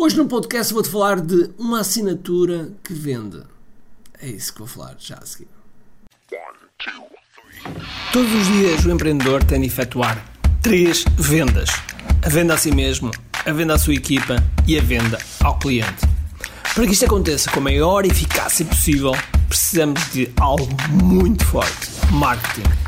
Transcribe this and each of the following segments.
Hoje no podcast vou-te falar de uma assinatura que vende. É isso que vou falar já a seguir. Todos os dias o empreendedor tem de efetuar três vendas: a venda a si mesmo, a venda à sua equipa e a venda ao cliente. Para que isto aconteça com a maior eficácia possível, precisamos de algo muito forte: marketing.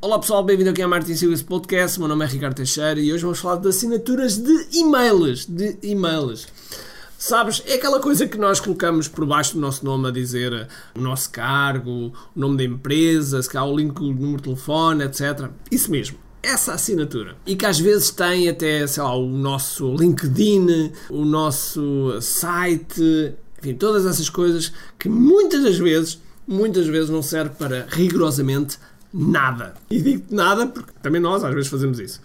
Olá pessoal, bem-vindo aqui ao Martin Silvas Podcast. Meu nome é Ricardo Teixeira e hoje vamos falar de assinaturas de e-mails. De e-mails. Sabes, é aquela coisa que nós colocamos por baixo do nosso nome a dizer o nosso cargo, o nome da empresa, se cá o link, o número de telefone, etc. Isso mesmo. Essa assinatura. E que às vezes tem até, sei lá, o nosso LinkedIn, o nosso site, enfim, todas essas coisas que muitas das vezes, muitas vezes não serve para rigorosamente nada. E digo nada porque também nós às vezes fazemos isso.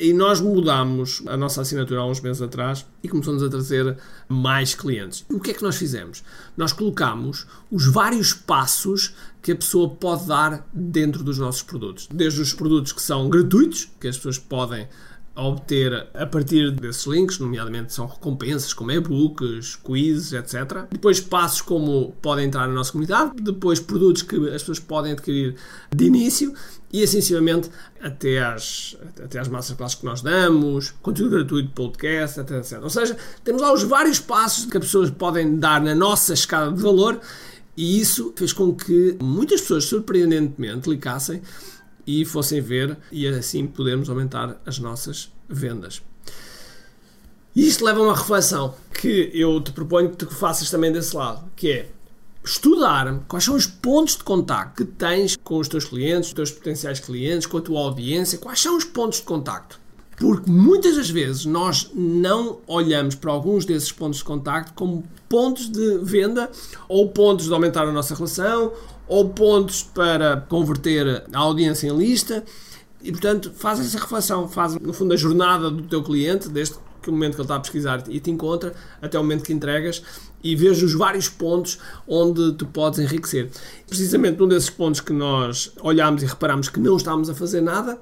E nós mudamos a nossa assinatura há uns meses atrás e começamos a trazer mais clientes. E o que é que nós fizemos? Nós colocamos os vários passos que a pessoa pode dar dentro dos nossos produtos. Desde os produtos que são gratuitos, que as pessoas podem obter a partir desses links, nomeadamente são recompensas como e-books, quizzes, etc. Depois passos como podem entrar na nossa comunidade, depois produtos que as pessoas podem adquirir de início e assim sucessivamente até às, até às masterclasses que nós damos, conteúdo gratuito, podcast, etc, etc. Ou seja, temos lá os vários passos que as pessoas podem dar na nossa escala de valor e isso fez com que muitas pessoas surpreendentemente clicassem e fossem ver e assim podermos aumentar as nossas vendas. Isto leva a uma reflexão que eu te proponho que tu faças também desse lado, que é estudar quais são os pontos de contacto que tens com os teus clientes, os teus potenciais clientes, com a tua audiência, quais são os pontos de contacto. Porque muitas das vezes nós não olhamos para alguns desses pontos de contacto como pontos de venda ou pontos de aumentar a nossa relação ou pontos para converter a audiência em lista. E, portanto, faz essa reflexão, faz, no fundo, a jornada do teu cliente, desde que o momento que ele está a pesquisar e te encontra, até o momento que entregas, e veja os vários pontos onde tu podes enriquecer. Precisamente num desses pontos que nós olhámos e reparámos que não estávamos a fazer nada,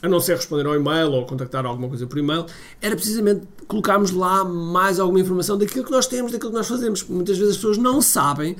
a não ser responder ao e-mail ou contactar alguma coisa por e-mail, era precisamente colocarmos lá mais alguma informação daquilo que nós temos, daquilo que nós fazemos. Muitas vezes as pessoas não sabem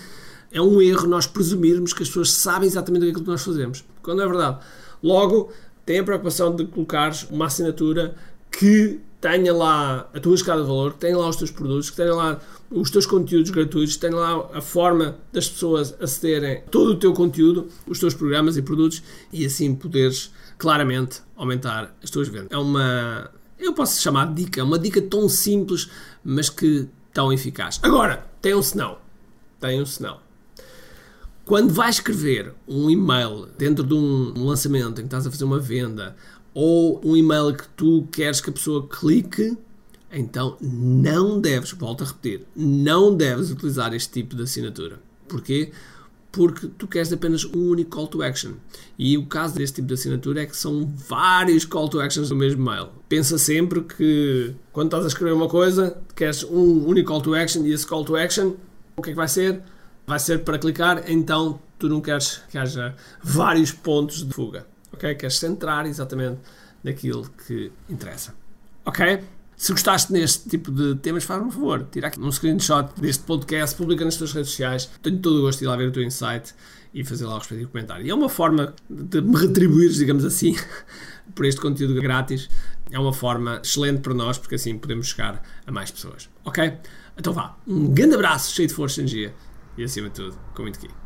é um erro nós presumirmos que as pessoas sabem exatamente aquilo que nós fazemos, quando é verdade. Logo, tem a preocupação de colocares uma assinatura que tenha lá a tua escala de valor, que tenha lá os teus produtos, que tenha lá os teus conteúdos gratuitos, que tenha lá a forma das pessoas acederem a todo o teu conteúdo, os teus programas e produtos e assim poderes claramente aumentar as tuas vendas. É uma, eu posso chamar de dica, uma dica tão simples, mas que tão eficaz. Agora, tem um senão. Tem um senão. Quando vais escrever um e-mail dentro de um lançamento em que estás a fazer uma venda ou um e-mail que tu queres que a pessoa clique, então não deves, volto a repetir, não deves utilizar este tipo de assinatura. Porquê? Porque tu queres apenas um único call to action. E o caso deste tipo de assinatura é que são vários call to actions no mesmo mail. Pensa sempre que quando estás a escrever uma coisa, queres um único call to action e esse call to action, o que é que vai ser? Vai ser para clicar, então tu não queres que haja vários pontos de fuga, ok? Queres centrar exatamente naquilo que interessa, ok? Se gostaste neste tipo de temas, faz-me um favor, tira aqui um screenshot deste podcast, publica nas tuas redes sociais, tenho todo o gosto de ir lá ver o teu insight e fazer lá o respectivo comentário. E é uma forma de me retribuir, digamos assim, por este conteúdo grátis. É uma forma excelente para nós, porque assim podemos chegar a mais pessoas. Ok? Então vá, um grande abraço, cheio de força e energia e acima de tudo, com muito aqui.